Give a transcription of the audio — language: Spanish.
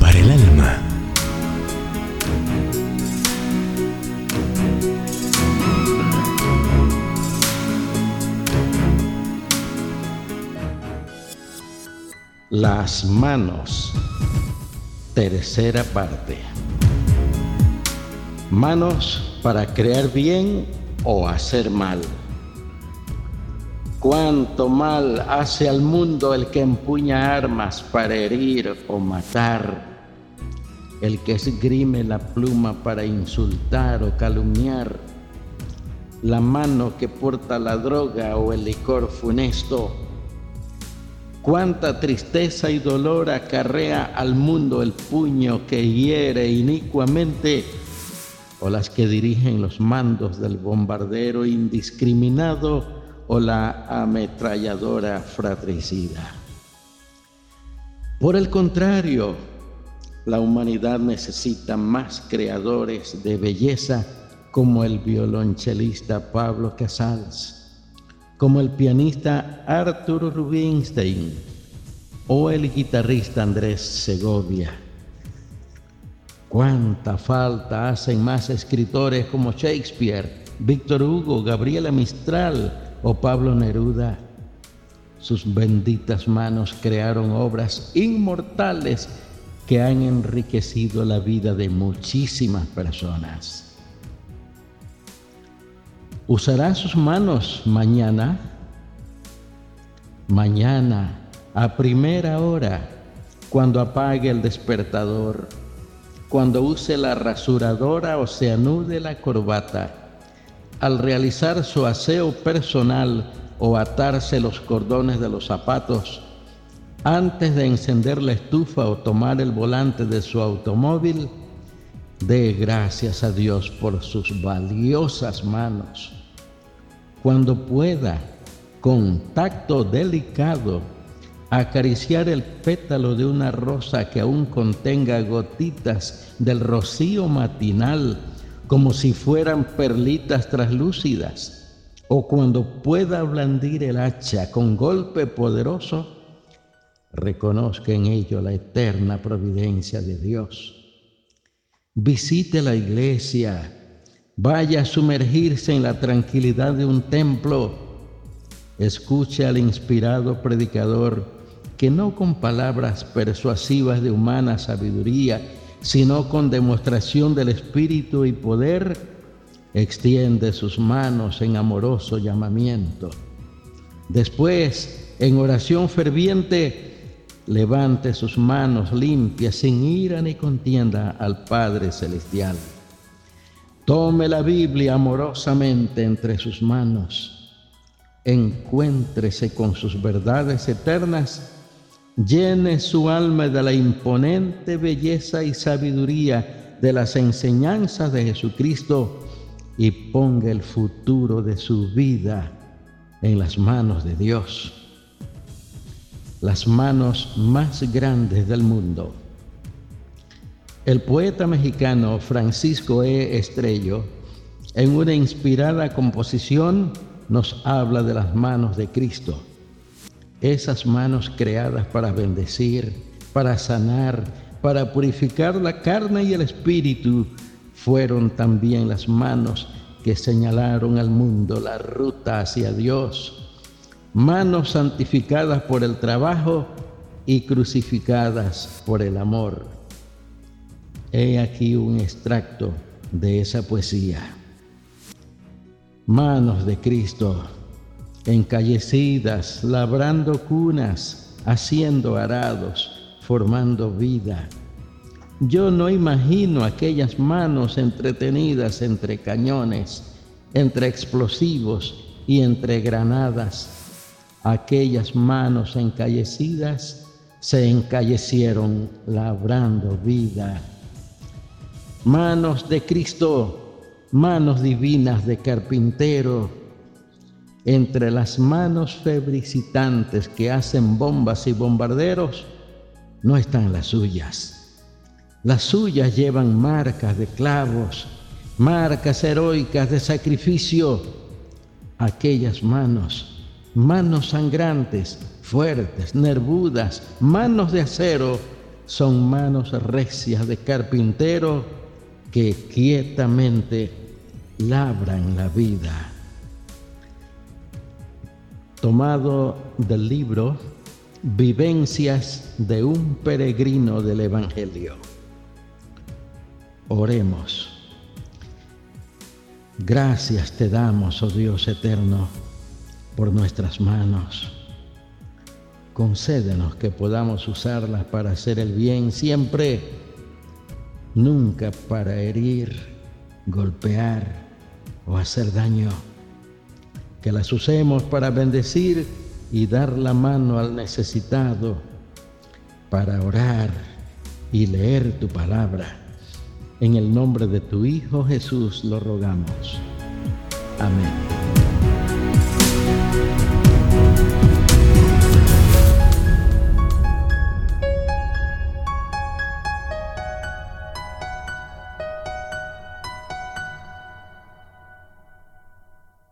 Para el alma. Las manos. Tercera parte. Manos para crear bien o hacer mal. Cuánto mal hace al mundo el que empuña armas para herir o matar, el que esgrime la pluma para insultar o calumniar, la mano que porta la droga o el licor funesto. Cuánta tristeza y dolor acarrea al mundo el puño que hiere inicuamente o las que dirigen los mandos del bombardero indiscriminado o la ametralladora fratricida. Por el contrario, la humanidad necesita más creadores de belleza como el violonchelista Pablo Casals, como el pianista Arthur Rubinstein o el guitarrista Andrés Segovia. Cuánta falta hacen más escritores como Shakespeare, Víctor Hugo, Gabriela Mistral, o Pablo Neruda, sus benditas manos crearon obras inmortales que han enriquecido la vida de muchísimas personas. ¿Usará sus manos mañana? Mañana, a primera hora, cuando apague el despertador, cuando use la rasuradora o se anude la corbata al realizar su aseo personal o atarse los cordones de los zapatos, antes de encender la estufa o tomar el volante de su automóvil, dé gracias a Dios por sus valiosas manos. Cuando pueda, con tacto delicado, acariciar el pétalo de una rosa que aún contenga gotitas del rocío matinal como si fueran perlitas traslúcidas, o cuando pueda blandir el hacha con golpe poderoso, reconozca en ello la eterna providencia de Dios. Visite la iglesia, vaya a sumergirse en la tranquilidad de un templo, escuche al inspirado predicador que no con palabras persuasivas de humana sabiduría, sino con demostración del Espíritu y poder, extiende sus manos en amoroso llamamiento. Después, en oración ferviente, levante sus manos limpias, sin ira ni contienda al Padre Celestial. Tome la Biblia amorosamente entre sus manos. Encuéntrese con sus verdades eternas llene su alma de la imponente belleza y sabiduría de las enseñanzas de Jesucristo y ponga el futuro de su vida en las manos de Dios, las manos más grandes del mundo. El poeta mexicano Francisco E. Estrello, en una inspirada composición, nos habla de las manos de Cristo esas manos creadas para bendecir, para sanar, para purificar la carne y el espíritu, fueron también las manos que señalaron al mundo la ruta hacia Dios. Manos santificadas por el trabajo y crucificadas por el amor. He aquí un extracto de esa poesía. Manos de Cristo encallecidas, labrando cunas, haciendo arados, formando vida. Yo no imagino aquellas manos entretenidas entre cañones, entre explosivos y entre granadas. Aquellas manos encallecidas se encallecieron labrando vida. Manos de Cristo, manos divinas de carpintero, entre las manos febricitantes que hacen bombas y bombarderos, no están las suyas. Las suyas llevan marcas de clavos, marcas heroicas de sacrificio. Aquellas manos, manos sangrantes, fuertes, nervudas, manos de acero, son manos recias de carpintero que quietamente labran la vida. Tomado del libro Vivencias de un peregrino del Evangelio. Oremos. Gracias te damos, oh Dios eterno, por nuestras manos. Concédenos que podamos usarlas para hacer el bien siempre, nunca para herir, golpear o hacer daño. Que las usemos para bendecir y dar la mano al necesitado, para orar y leer tu palabra en el nombre de tu Hijo Jesús lo rogamos. Amén.